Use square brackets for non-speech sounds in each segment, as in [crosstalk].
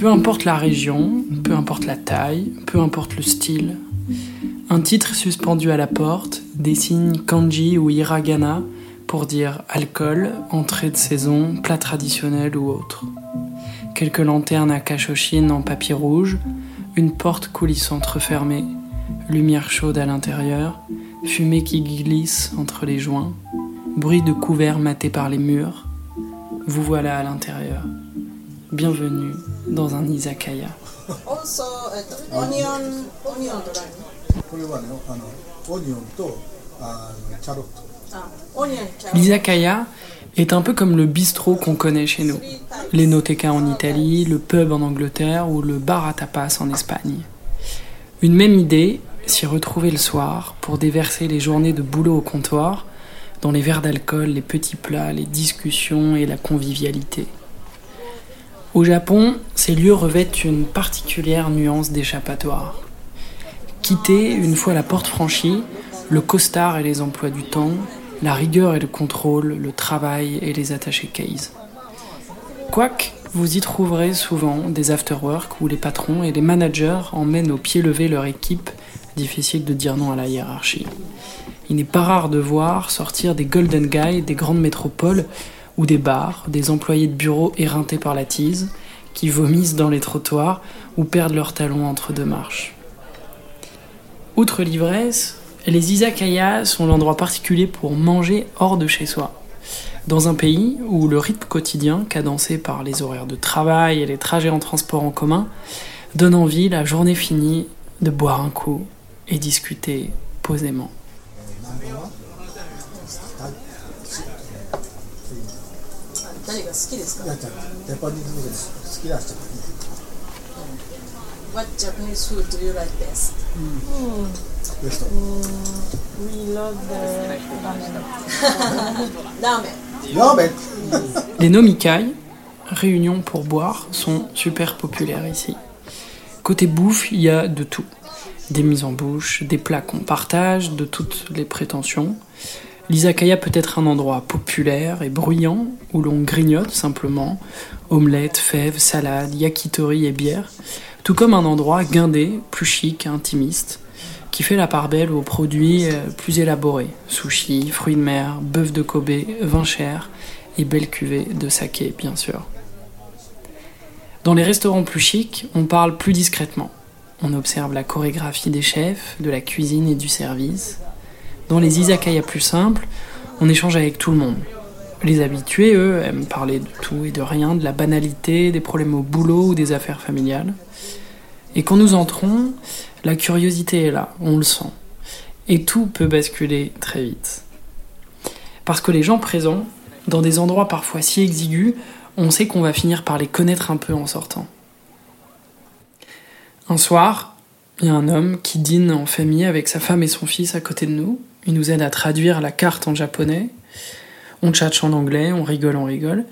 Peu importe la région, peu importe la taille, peu importe le style, un titre suspendu à la porte désigne kanji ou hiragana pour dire alcool, entrée de saison, plat traditionnel ou autre. Quelques lanternes à cachochine en papier rouge, une porte coulissante refermée, lumière chaude à l'intérieur, fumée qui glisse entre les joints, bruit de couverts matés par les murs. Vous voilà à l'intérieur. Bienvenue dans un izakaya. L'izakaya est un peu comme le bistrot qu'on connaît chez nous, l'enoteca en Italie, le pub en Angleterre ou le bar à tapas en Espagne. Une même idée, s'y retrouver le soir pour déverser les journées de boulot au comptoir, dans les verres d'alcool, les petits plats, les discussions et la convivialité. Au Japon, ces lieux revêtent une particulière nuance d'échappatoire. Quitter, une fois la porte franchie, le costard et les emplois du temps, la rigueur et le contrôle, le travail et les attachés case. Quoique, vous y trouverez souvent des afterwork où les patrons et les managers emmènent au pied levé leur équipe, difficile de dire non à la hiérarchie. Il n'est pas rare de voir sortir des golden guys des grandes métropoles ou des bars, des employés de bureau éreintés par la tise, qui vomissent dans les trottoirs ou perdent leurs talons entre deux marches. Outre l'ivresse, les izakayas sont l'endroit particulier pour manger hors de chez soi. Dans un pays où le rythme quotidien, cadencé par les horaires de travail et les trajets en transport en commun, donne envie, la journée finie, de boire un coup et discuter posément. 誰が好きですかやちゃんジャパニーズフード好きな人がいい What Japanese food do you like best? Mm. We love the ramen. ramen. Les nomikai, réunions pour boire, sont super populaires ici. Côté bouffe, il y a de tout. Des mises en bouche, des plats qu'on partage, de toutes les prétentions. L'izakaya peut être un endroit populaire et bruyant où l'on grignote simplement omelettes, fèves, salades, yakitori et bière, tout comme un endroit guindé, plus chic, intimiste, qui fait la part belle aux produits euh, plus élaborés sushi, fruits de mer, bœuf de Kobe, vin cher et belle cuvée de saké, bien sûr. Dans les restaurants plus chics, on parle plus discrètement. On observe la chorégraphie des chefs, de la cuisine et du service. Dans les izakaya plus simples, on échange avec tout le monde. Les habitués, eux, aiment parler de tout et de rien, de la banalité, des problèmes au boulot ou des affaires familiales. Et quand nous entrons, la curiosité est là, on le sent. Et tout peut basculer très vite. Parce que les gens présents, dans des endroits parfois si exigus, on sait qu'on va finir par les connaître un peu en sortant. Un soir, il y a un homme qui dîne en famille avec sa femme et son fils à côté de nous. Il nous aide à traduire la carte en japonais. On tchatche en anglais, on rigole, on rigole.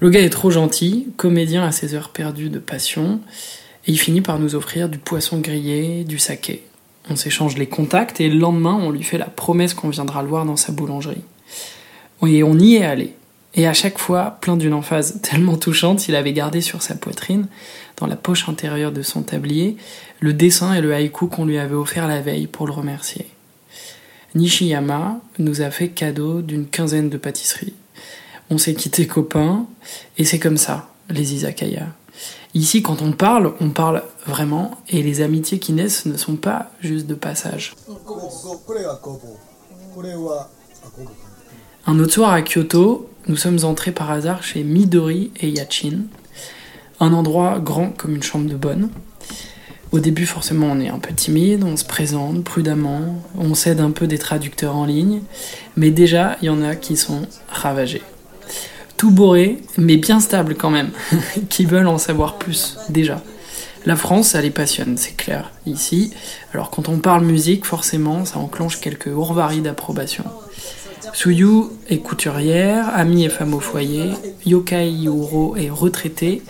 Le gars est trop gentil, comédien à ses heures perdues de passion, et il finit par nous offrir du poisson grillé, du saké. On s'échange les contacts et le lendemain, on lui fait la promesse qu'on viendra le voir dans sa boulangerie. Et on y est allé. Et à chaque fois, plein d'une emphase [laughs] tellement touchante, il avait gardé sur sa poitrine, dans la poche intérieure de son tablier, le dessin et le haïku qu'on lui avait offert la veille pour le remercier. Nishiyama nous a fait cadeau d'une quinzaine de pâtisseries. On s'est quitté copains, et c'est comme ça, les izakaya. Ici, quand on parle, on parle vraiment, et les amitiés qui naissent ne sont pas juste de passage. Un autre soir à Kyoto, nous sommes entrés par hasard chez Midori et Yachin, un endroit grand comme une chambre de bonne. Au début, forcément, on est un peu timide, on se présente prudemment, on s'aide un peu des traducteurs en ligne, mais déjà, il y en a qui sont ravagés. Tout bourré, mais bien stable quand même, [laughs] qui veulent en savoir plus, déjà. La France, ça les passionne, c'est clair, ici. Alors quand on parle musique, forcément, ça enclenche quelques ourvaries d'approbation. Suyu est couturière, Ami est femme au foyer, Yokai Yuro est retraité,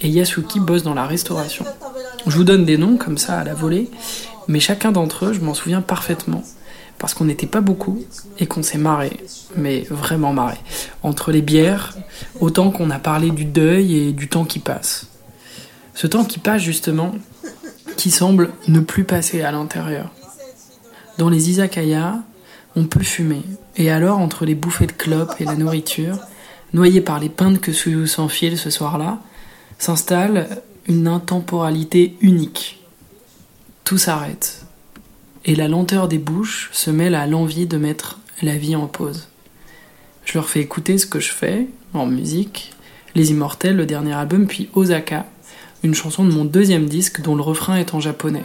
et Yasuki bosse dans la restauration. Je vous donne des noms comme ça à la volée, mais chacun d'entre eux, je m'en souviens parfaitement, parce qu'on n'était pas beaucoup et qu'on s'est marré, mais vraiment marré. Entre les bières, autant qu'on a parlé du deuil et du temps qui passe. Ce temps qui passe justement, qui semble ne plus passer à l'intérieur. Dans les izakaya, on peut fumer, et alors entre les bouffées de clopes et la nourriture, noyé par les pintes que Suyu s'enfile ce soir-là, s'installe une intemporalité unique. Tout s'arrête. Et la lenteur des bouches se mêle à l'envie de mettre la vie en pause. Je leur fais écouter ce que je fais en musique, Les Immortels, le dernier album, puis Osaka, une chanson de mon deuxième disque dont le refrain est en japonais.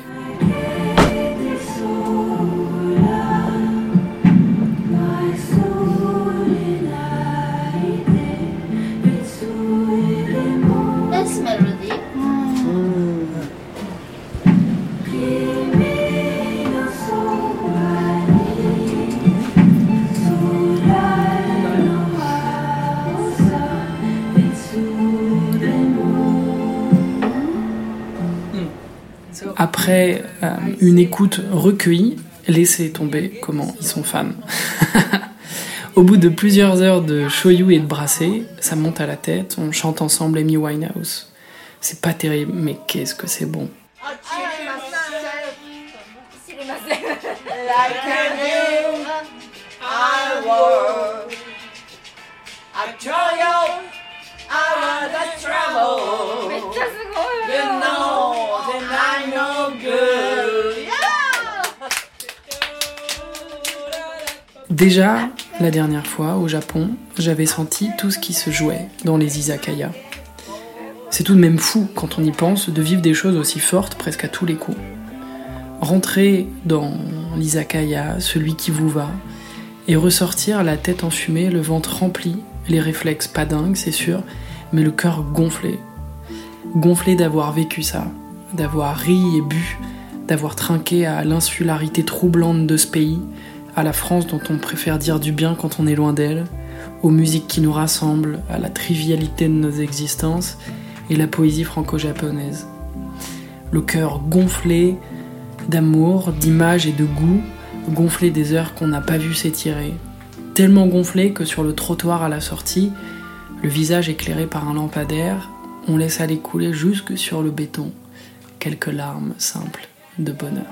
Après euh, une écoute recueillie, laissez tomber comment ils sont fans. [laughs] Au bout de plusieurs heures de shoyu et de brassé, ça monte à la tête, on chante ensemble Amy Winehouse. C'est pas terrible, mais qu'est-ce que c'est bon. Déjà, la dernière fois, au Japon, j'avais senti tout ce qui se jouait dans les izakaya. C'est tout de même fou, quand on y pense, de vivre des choses aussi fortes presque à tous les coups. Rentrer dans l'izakaya, celui qui vous va, et ressortir la tête enfumée, le ventre rempli, les réflexes pas dingues, c'est sûr, mais le cœur gonflé. Gonflé d'avoir vécu ça, d'avoir ri et bu, d'avoir trinqué à l'insularité troublante de ce pays, à la France dont on préfère dire du bien quand on est loin d'elle, aux musiques qui nous rassemblent, à la trivialité de nos existences et la poésie franco-japonaise. Le cœur gonflé d'amour, d'images et de goût, gonflé des heures qu'on n'a pas vu s'étirer. Tellement gonflé que sur le trottoir à la sortie, le visage éclairé par un lampadaire, on laisse aller couler jusque sur le béton quelques larmes simples de bonheur.